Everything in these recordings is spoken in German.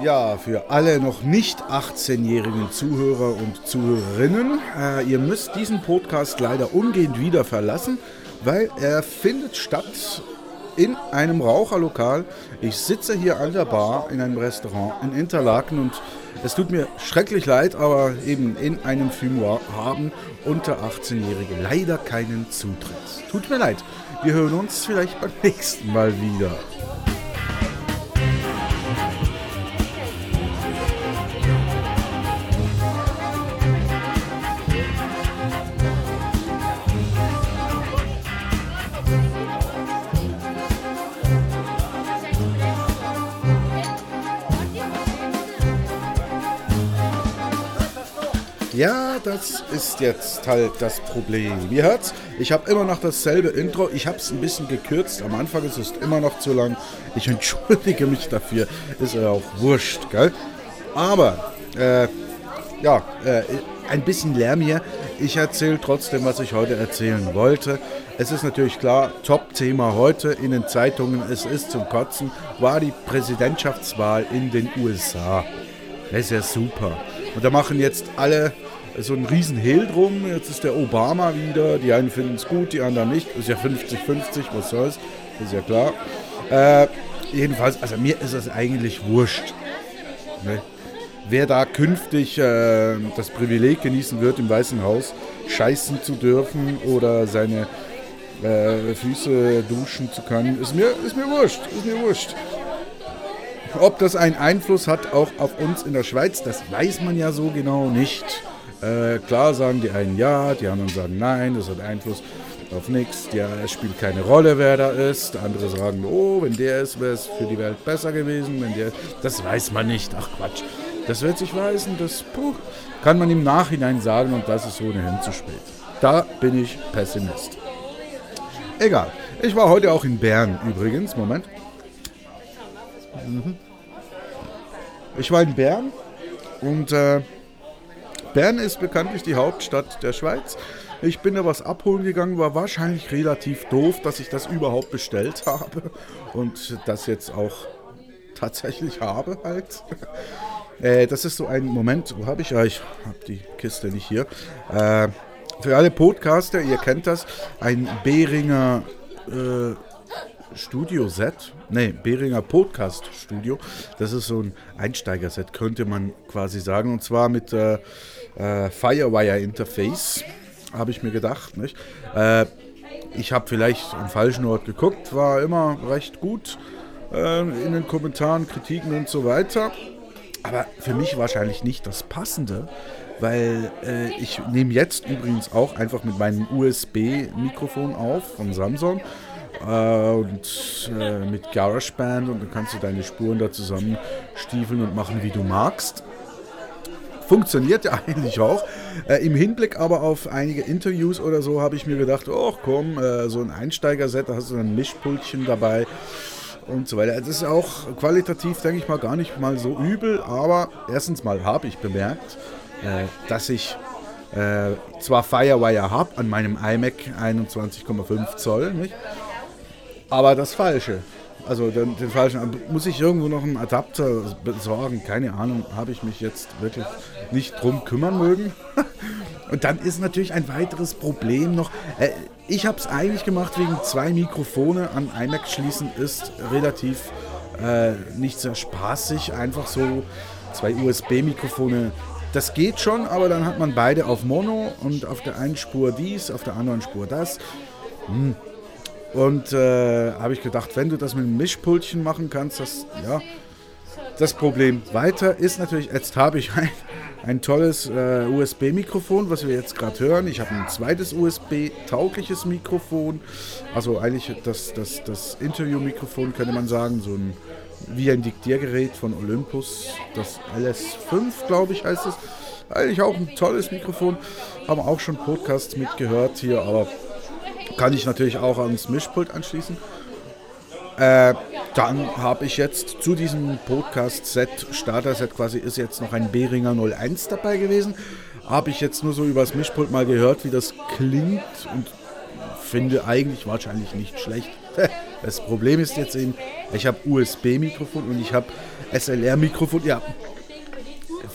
Ja, für alle noch nicht 18-jährigen Zuhörer und Zuhörerinnen, äh, ihr müsst diesen Podcast leider umgehend wieder verlassen, weil er findet statt in einem Raucherlokal. Ich sitze hier an der Bar in einem Restaurant in Interlaken und es tut mir schrecklich leid, aber eben in einem Fumoir haben unter 18-Jährige leider keinen Zutritt. Tut mir leid. Wir hören uns vielleicht beim nächsten Mal wieder. Das ist jetzt halt das Problem. Ihr hört's, ich habe immer noch dasselbe Intro. Ich habe es ein bisschen gekürzt. Am Anfang ist es immer noch zu lang. Ich entschuldige mich dafür. Ist ja auch wurscht, gell? Aber, äh, ja, äh, ein bisschen Lärm hier. Ich erzähle trotzdem, was ich heute erzählen wollte. Es ist natürlich klar, Top-Thema heute in den Zeitungen, es ist zum Kotzen, war die Präsidentschaftswahl in den USA. Das ist ja super. Und da machen jetzt alle so ein riesen Hehl drum. Jetzt ist der Obama wieder. Die einen finden es gut, die anderen nicht. Ist ja 50-50, was soll's. Ist ja klar. Äh, jedenfalls, also mir ist es eigentlich wurscht. Ne? Wer da künftig äh, das Privileg genießen wird, im Weißen Haus scheißen zu dürfen oder seine äh, Füße duschen zu können, ist mir, ist mir wurscht. Ist mir wurscht. Ob das einen Einfluss hat auch auf uns in der Schweiz, das weiß man ja so genau nicht. Äh, klar sagen die einen ja, die anderen sagen nein, das hat Einfluss auf nichts. Ja, es spielt keine Rolle, wer da ist. Andere sagen, oh, wenn der ist, wäre es für die Welt besser gewesen. Wenn der, das weiß man nicht. Ach Quatsch. Das wird sich weisen. Das puh, kann man im Nachhinein sagen und das ist ohnehin zu spät. Da bin ich Pessimist. Egal. Ich war heute auch in Bern übrigens. Moment. Mhm. Ich war in Bern und äh, Bern ist bekanntlich die Hauptstadt der Schweiz. Ich bin da was abholen gegangen, war wahrscheinlich relativ doof, dass ich das überhaupt bestellt habe und das jetzt auch tatsächlich habe halt. Äh, das ist so ein Moment, wo habe ich ja, ich habe die Kiste nicht hier. Äh, für alle Podcaster, ihr kennt das, ein Behringer äh, Studio-Set, nee, Behringer Podcast-Studio. Das ist so ein Einsteiger-Set, könnte man quasi sagen. Und zwar mit äh, äh, Firewire-Interface, habe ich mir gedacht. Nicht? Äh, ich habe vielleicht am falschen Ort geguckt, war immer recht gut äh, in den Kommentaren, Kritiken und so weiter. Aber für mich wahrscheinlich nicht das Passende, weil äh, ich nehme jetzt übrigens auch einfach mit meinem USB-Mikrofon auf von Samsung äh, und äh, mit GarageBand und dann kannst du deine Spuren da zusammenstiefeln und machen, wie du magst. Funktioniert ja eigentlich auch. Äh, Im Hinblick aber auf einige Interviews oder so habe ich mir gedacht, oh komm, äh, so ein Einsteigerset, da hast du ein Mischpultchen dabei und so weiter. Das ist auch qualitativ, denke ich mal, gar nicht mal so übel, aber erstens mal habe ich bemerkt, äh, dass ich äh, zwar Firewire habe an meinem iMac 21,5 Zoll, nicht? aber das Falsche. Also den, den, falschen. Muss ich irgendwo noch einen Adapter besorgen? Keine Ahnung, habe ich mich jetzt wirklich nicht drum kümmern mögen. Und dann ist natürlich ein weiteres Problem noch. Äh, ich habe es eigentlich gemacht wegen zwei Mikrofone an iMac schließen ist relativ äh, nicht sehr spaßig. Einfach so zwei USB-Mikrofone. Das geht schon, aber dann hat man beide auf Mono und auf der einen Spur dies, auf der anderen Spur das. Hm, und äh, habe ich gedacht, wenn du das mit einem Mischpultchen machen kannst, das, ja, das Problem. Weiter ist natürlich, jetzt habe ich ein, ein tolles äh, USB-Mikrofon, was wir jetzt gerade hören. Ich habe ein zweites USB-taugliches Mikrofon. Also eigentlich das, das, das Interview-Mikrofon könnte man sagen, so ein wie ein Diktiergerät von Olympus, das LS5, glaube ich, heißt es. Eigentlich auch ein tolles Mikrofon. Haben auch schon Podcasts mitgehört hier, aber kann ich natürlich auch ans Mischpult anschließen. Äh, dann habe ich jetzt zu diesem Podcast-Set, Starter-Set quasi, ist jetzt noch ein Behringer 01 dabei gewesen. Habe ich jetzt nur so übers Mischpult mal gehört, wie das klingt und finde eigentlich wahrscheinlich nicht schlecht. Das Problem ist jetzt eben, ich habe USB-Mikrofon und ich habe SLR-Mikrofon. Ja,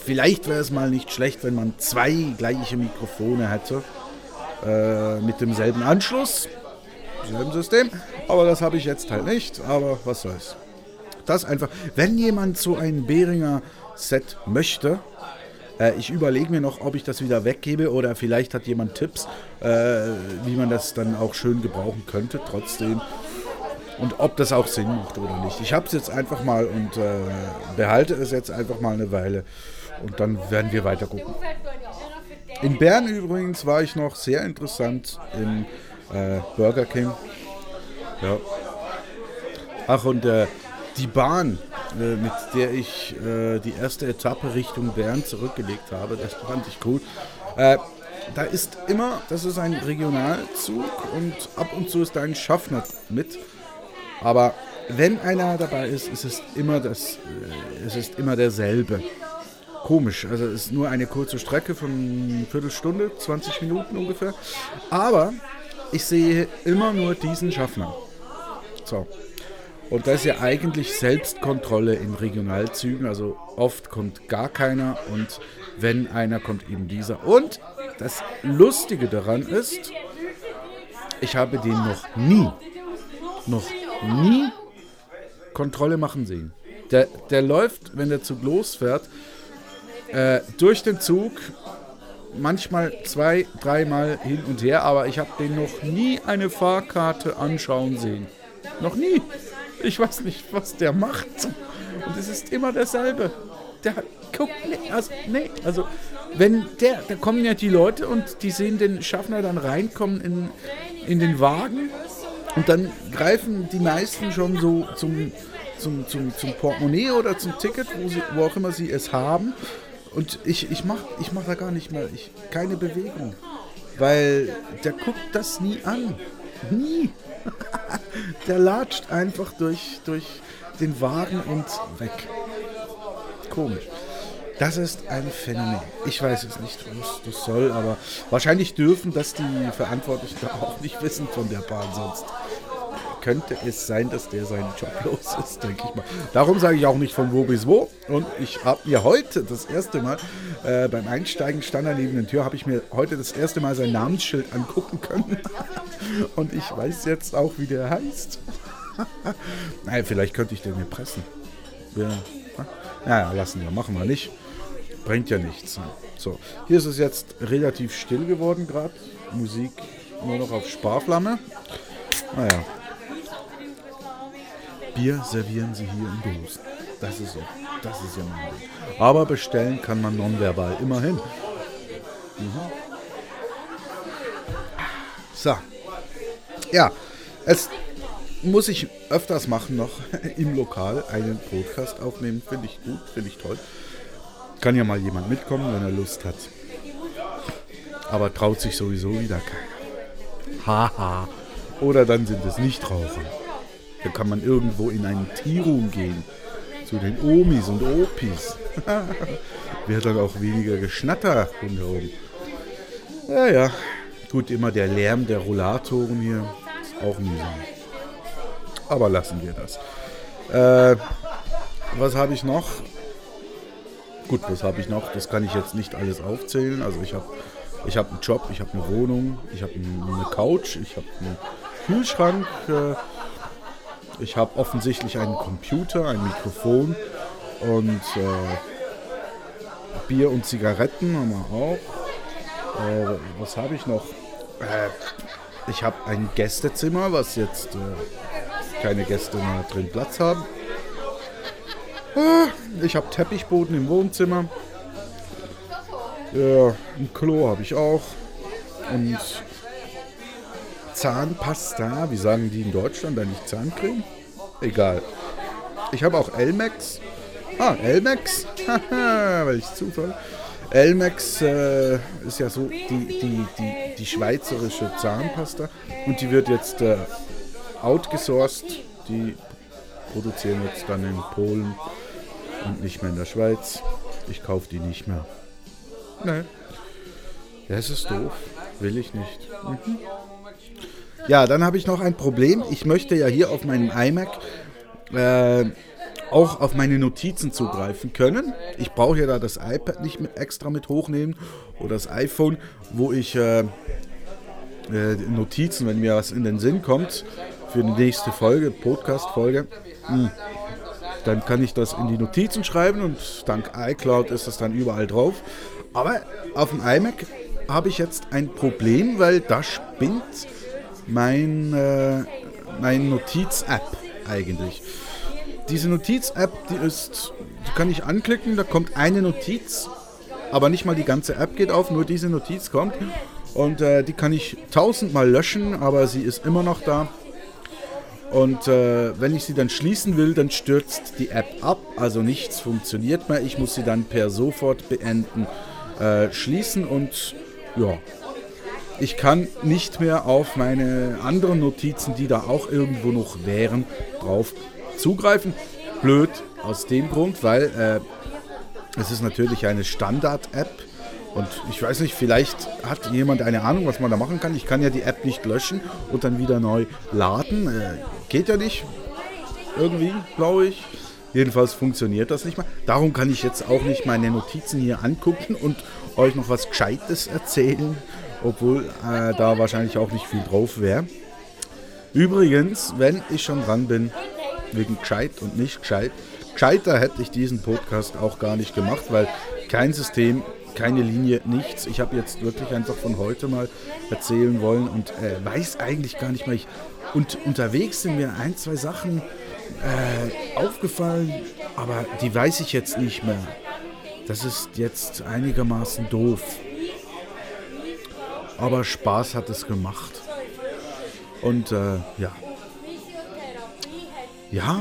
vielleicht wäre es mal nicht schlecht, wenn man zwei gleiche Mikrofone hätte äh, mit demselben Anschluss, selben System. Aber das habe ich jetzt halt nicht. Aber was soll's. Das einfach, wenn jemand so ein Behringer Set möchte, äh, ich überlege mir noch, ob ich das wieder weggebe oder vielleicht hat jemand Tipps, äh, wie man das dann auch schön gebrauchen könnte, trotzdem. Und ob das auch Sinn macht oder nicht. Ich habe es jetzt einfach mal und äh, behalte es jetzt einfach mal eine Weile und dann werden wir weiter gucken. In Bern übrigens war ich noch sehr interessant im äh, Burger King. Ja. Ach, und äh, die Bahn, äh, mit der ich äh, die erste Etappe Richtung Bern zurückgelegt habe, das fand ich cool. Äh, da ist immer, das ist ein Regionalzug und ab und zu ist da ein Schaffner mit. Aber wenn einer dabei ist, ist es immer das, äh, es ist immer derselbe. Komisch, also es ist nur eine kurze Strecke von Viertelstunde, 20 Minuten ungefähr. Aber ich sehe immer nur diesen Schaffner. So. Und das ist ja eigentlich Selbstkontrolle in Regionalzügen. Also oft kommt gar keiner und wenn einer kommt eben dieser. Und das Lustige daran ist, ich habe den noch nie, noch nie Kontrolle machen sehen. Der, der läuft, wenn der Zug losfährt, äh, durch den Zug, manchmal zwei, dreimal hin und her, aber ich habe den noch nie eine Fahrkarte anschauen sehen. Noch nie. Ich weiß nicht, was der macht. Und es ist immer derselbe. Der guckt, nee, also, nee, also wenn der, da kommen ja die Leute und die sehen den Schaffner dann reinkommen in, in den Wagen und dann greifen die meisten schon so zum, zum, zum, zum Portemonnaie oder zum Ticket, wo, sie, wo auch immer sie es haben. Und ich, ich mache ich mach da gar nicht mehr, ich, keine Bewegung. Weil der guckt das nie an. Nie. der latscht einfach durch, durch den Wagen und weg. Komisch. Das ist ein Phänomen. Ich weiß es nicht, was das soll, aber wahrscheinlich dürfen das die Verantwortlichen da auch nicht wissen von der Bahn, sonst könnte es sein, dass der seinen Job los ist, denke ich mal. Darum sage ich auch nicht von wo bis wo. Und ich habe mir heute das erste Mal äh, beim Einsteigen stand er neben der Tür, habe ich mir heute das erste Mal sein Namensschild angucken können. Und ich weiß jetzt auch, wie der heißt. naja, vielleicht könnte ich den mir pressen. Ja. Naja, lassen wir, machen wir nicht. Bringt ja nichts. So, hier ist es jetzt relativ still geworden gerade. Musik nur noch auf Sparflamme. Naja. Bier servieren sie hier in Dosen. Das ist so. Das ist ja mein Ding. Aber bestellen kann man nonverbal, immerhin. Mhm. So. Ja, es muss ich öfters machen noch im Lokal einen Podcast aufnehmen. Finde ich gut, finde ich toll. Kann ja mal jemand mitkommen, wenn er Lust hat. Aber traut sich sowieso wieder keiner. Haha. Oder dann sind es Nichtraucher. Da kann man irgendwo in einen Tea-Room gehen. Zu den Omis und Opis. Wird dann auch weniger Geschnatter rundherum. Ja, ja. Gut, immer der Lärm der Rollatoren hier. Ist auch mühsam. Aber lassen wir das. Äh, was habe ich noch? Gut, was habe ich noch? Das kann ich jetzt nicht alles aufzählen. Also ich habe ich hab einen Job, ich habe eine Wohnung, ich habe eine Couch, ich habe einen Kühlschrank, äh, ich habe offensichtlich einen Computer, ein Mikrofon und äh, Bier und Zigaretten haben wir auch. Äh, was habe ich noch? Äh, ich habe ein Gästezimmer, was jetzt äh, keine Gäste mehr drin Platz haben. Äh, ich habe Teppichboden im Wohnzimmer. Ja, ein Klo habe ich auch. Und Zahnpasta, wie sagen die in Deutschland eigentlich Zahncreme? Egal. Ich habe auch Elmex. Ah, Elmex. Haha, welch Zufall. Elmex äh, ist ja so die, die, die, die schweizerische Zahnpasta und die wird jetzt äh, outgesourced. Die produzieren jetzt dann in Polen und nicht mehr in der Schweiz. Ich kaufe die nicht mehr. Nee. Ja, es ist doof. Will ich nicht. Mhm. Ja, dann habe ich noch ein Problem. Ich möchte ja hier auf meinem iMac äh, auch auf meine Notizen zugreifen können. Ich brauche ja da das iPad nicht mit extra mit hochnehmen oder das iPhone, wo ich äh, äh, Notizen, wenn mir was in den Sinn kommt, für die nächste Folge, Podcast-Folge, hm, dann kann ich das in die Notizen schreiben und dank iCloud ist das dann überall drauf. Aber auf dem iMac habe ich jetzt ein Problem, weil da spinnt mein, äh, mein Notiz-App eigentlich. Diese Notiz-App, die ist, die kann ich anklicken, da kommt eine Notiz, aber nicht mal die ganze App geht auf, nur diese Notiz kommt. Und äh, die kann ich tausendmal löschen, aber sie ist immer noch da. Und äh, wenn ich sie dann schließen will, dann stürzt die App ab, also nichts funktioniert mehr. Ich muss sie dann per sofort beenden äh, schließen und ja, ich kann nicht mehr auf meine anderen Notizen, die da auch irgendwo noch wären, drauf zugreifen. Blöd aus dem Grund, weil äh, es ist natürlich eine Standard-App und ich weiß nicht, vielleicht hat jemand eine Ahnung, was man da machen kann. Ich kann ja die App nicht löschen und dann wieder neu laden. Äh, geht ja nicht. Irgendwie, glaube ich. Jedenfalls funktioniert das nicht mehr. Darum kann ich jetzt auch nicht meine Notizen hier angucken und euch noch was Gescheites erzählen, obwohl äh, da wahrscheinlich auch nicht viel drauf wäre. Übrigens, wenn ich schon dran bin, wegen gescheit und nicht gescheit, gescheiter hätte ich diesen Podcast auch gar nicht gemacht, weil kein System, keine Linie, nichts. Ich habe jetzt wirklich einfach von heute mal erzählen wollen und äh, weiß eigentlich gar nicht mehr. Ich, und unterwegs sind mir ein, zwei Sachen äh, aufgefallen, aber die weiß ich jetzt nicht mehr. Das ist jetzt einigermaßen doof. Aber Spaß hat es gemacht. Und äh, ja. Ja.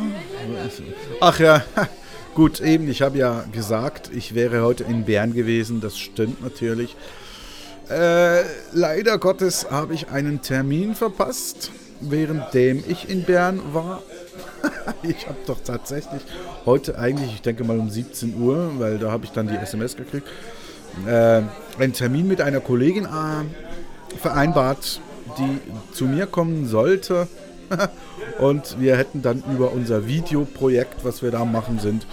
Ach ja. Gut, eben, ich habe ja gesagt, ich wäre heute in Bern gewesen. Das stimmt natürlich. Äh, leider Gottes habe ich einen Termin verpasst, währenddem ich in Bern war. ich habe doch tatsächlich heute eigentlich, ich denke mal um 17 Uhr, weil da habe ich dann die SMS gekriegt, äh, einen Termin mit einer Kollegin äh, vereinbart, die zu mir kommen sollte. Und wir hätten dann über unser Videoprojekt, was wir da machen sind,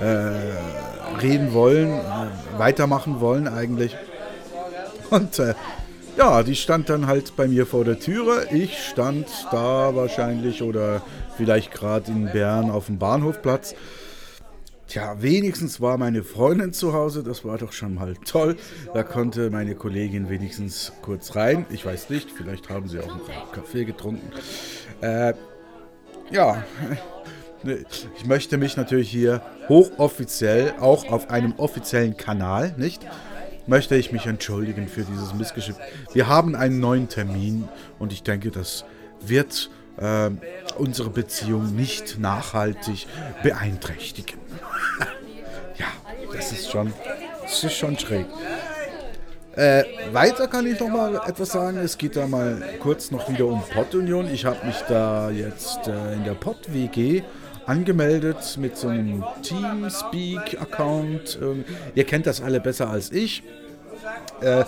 äh, reden wollen, äh, weitermachen wollen eigentlich. Und äh, ja, die stand dann halt bei mir vor der Türe. Ich stand da wahrscheinlich oder vielleicht gerade in Bern auf dem Bahnhofplatz. Tja, wenigstens war meine Freundin zu Hause, das war doch schon mal toll. Da konnte meine Kollegin wenigstens kurz rein. Ich weiß nicht, vielleicht haben sie auch einen Kaffee getrunken. Äh, ja, ich möchte mich natürlich hier hochoffiziell, auch auf einem offiziellen Kanal, nicht? Möchte ich mich entschuldigen für dieses Missgeschick. Wir haben einen neuen Termin und ich denke, das wird äh, unsere Beziehung nicht nachhaltig beeinträchtigen. ja, das ist schon, das ist schon schräg. Äh, weiter kann ich noch mal etwas sagen. Es geht da mal kurz noch wieder um Pod-Union. Ich habe mich da jetzt äh, in der Pod-WG angemeldet mit so einem Teamspeak-Account. Ähm, ihr kennt das alle besser als ich. Äh,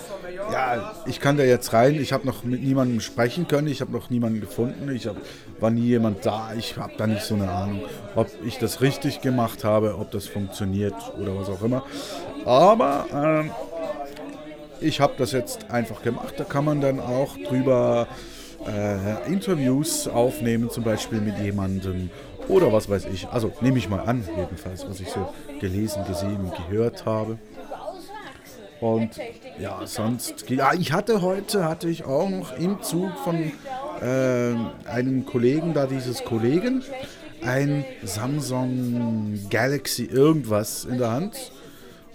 ja, ich kann da jetzt rein. Ich habe noch mit niemandem sprechen können. Ich habe noch niemanden gefunden. Ich hab, war nie jemand da. Ich habe da nicht so eine Ahnung, ob ich das richtig gemacht habe, ob das funktioniert oder was auch immer. Aber ähm, ich habe das jetzt einfach gemacht. Da kann man dann auch drüber äh, Interviews aufnehmen, zum Beispiel mit jemandem oder was weiß ich. Also nehme ich mal an, jedenfalls, was ich so gelesen, gesehen, gehört habe. Und ja, sonst, ja, ich hatte heute, hatte ich auch noch im Zug von äh, einem Kollegen da, dieses Kollegen, ein Samsung Galaxy irgendwas in der Hand.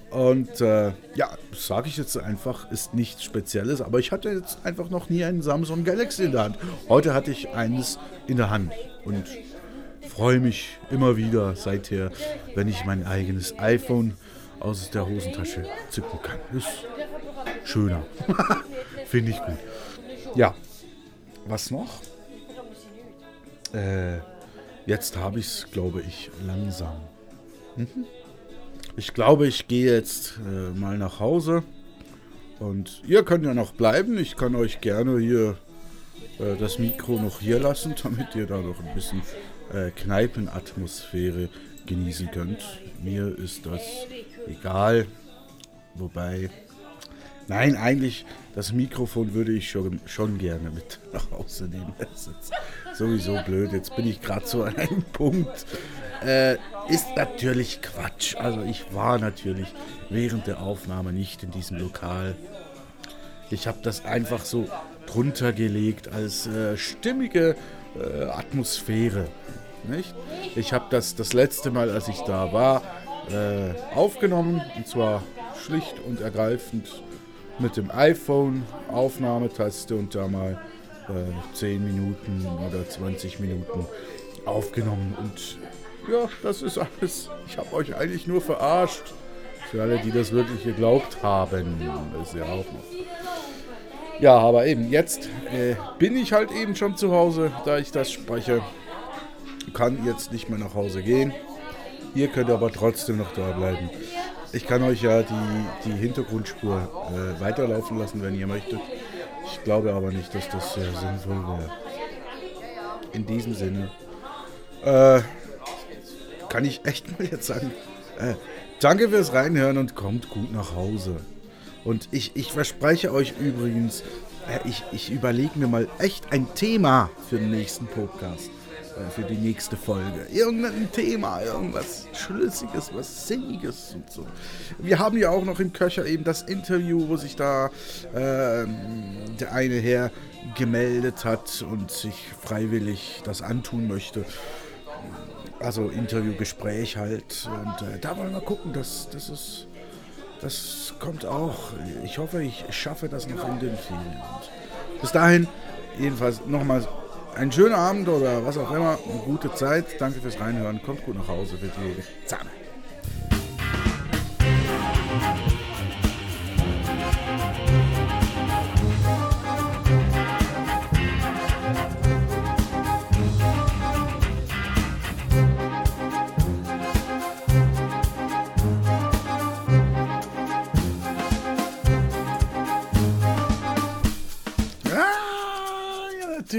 Und äh, ja, sage ich jetzt einfach, ist nichts Spezielles, aber ich hatte jetzt einfach noch nie einen Samsung Galaxy in der Hand. Heute hatte ich eines in der Hand und freue mich immer wieder seither, wenn ich mein eigenes iPhone aus der Hosentasche zücken kann. Ist schöner. Finde ich gut. Ja, was noch? Äh, jetzt habe ich es, glaube ich, langsam. Mhm. Ich glaube, ich gehe jetzt äh, mal nach Hause. Und ihr könnt ja noch bleiben. Ich kann euch gerne hier äh, das Mikro noch hier lassen, damit ihr da noch ein bisschen äh, Kneipenatmosphäre genießen könnt. Mir ist das egal. Wobei, nein, eigentlich das Mikrofon würde ich schon, schon gerne mit nach Hause nehmen. Das ist sowieso blöd. Jetzt bin ich gerade so an einem Punkt. Äh, ist natürlich Quatsch. Also ich war natürlich während der Aufnahme nicht in diesem Lokal. Ich habe das einfach so drunter gelegt als äh, stimmige äh, Atmosphäre. Nicht? Ich habe das das letzte Mal, als ich da war, äh, aufgenommen und zwar schlicht und ergreifend mit dem iPhone Aufnahmetaste und da mal äh, 10 Minuten oder 20 Minuten aufgenommen und ja, das ist alles. Ich habe euch eigentlich nur verarscht. Für alle, die das wirklich geglaubt haben. Das ist ja auch noch. Ja, aber eben jetzt äh, bin ich halt eben schon zu Hause, da ich das spreche. Kann jetzt nicht mehr nach Hause gehen. Ihr könnt aber trotzdem noch da bleiben. Ich kann euch ja die, die Hintergrundspur äh, weiterlaufen lassen, wenn ihr möchtet. Ich glaube aber nicht, dass das sehr sinnvoll wäre. In diesem Sinne äh, kann ich echt mal jetzt sagen, äh, danke fürs Reinhören und kommt gut nach Hause. Und ich, ich verspreche euch übrigens, äh, ich, ich überlege mir mal echt ein Thema für den nächsten Podcast für die nächste Folge. Irgendein Thema, irgendwas Schlüssiges, was Sinniges und so. Wir haben ja auch noch im Köcher eben das Interview, wo sich da äh, der eine Herr gemeldet hat und sich freiwillig das antun möchte. Also Interviewgespräch halt. Und äh, da wollen wir gucken, dass das ist. Das kommt auch. Ich hoffe, ich schaffe das noch in den Ferien. bis dahin, jedenfalls nochmal einen schönen Abend oder was auch immer, eine gute Zeit. Danke fürs Reinhören. Kommt gut nach Hause, wird die Zahme.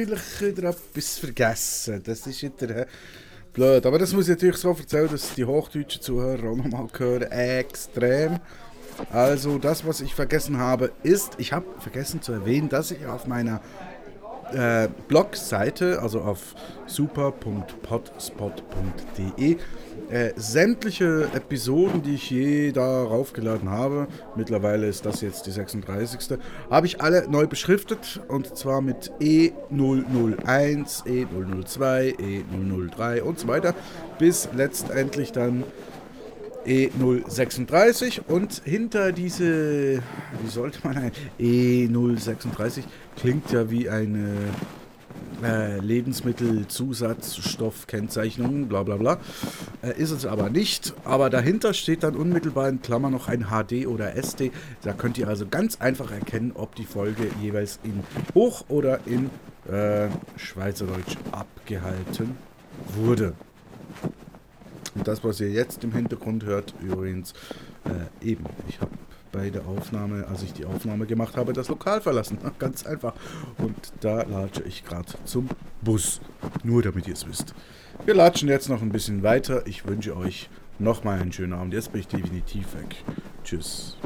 Natürlich wieder etwas vergessen. Das ist wieder blöd. Aber das muss ich natürlich so erzählen, dass die hochdeutschen Zuhörer auch nochmal hören. Extrem. Also das, was ich vergessen habe, ist, ich habe vergessen zu erwähnen, dass ich auf meiner äh, Blogseite, also auf super.potspot.de, äh, sämtliche Episoden, die ich je darauf geladen habe, mittlerweile ist das jetzt die 36. habe ich alle neu beschriftet und zwar mit E001, E002, E003 und so weiter, bis letztendlich dann E036 und hinter diese, wie sollte man ein E036 klingt ja wie eine äh, Lebensmittelzusatzstoffkennzeichnung, bla bla bla. Äh, ist es aber nicht. Aber dahinter steht dann unmittelbar in Klammer noch ein HD oder SD. Da könnt ihr also ganz einfach erkennen, ob die Folge jeweils in Hoch- oder in äh, Schweizerdeutsch abgehalten wurde. Und das, was ihr jetzt im Hintergrund hört, übrigens, äh, eben, ich habe bei der Aufnahme, als ich die Aufnahme gemacht habe, das Lokal verlassen. Ganz einfach. Und da latsche ich gerade zum Bus. Nur damit ihr es wisst. Wir latschen jetzt noch ein bisschen weiter. Ich wünsche euch nochmal einen schönen Abend. Jetzt bin ich definitiv weg. Tschüss.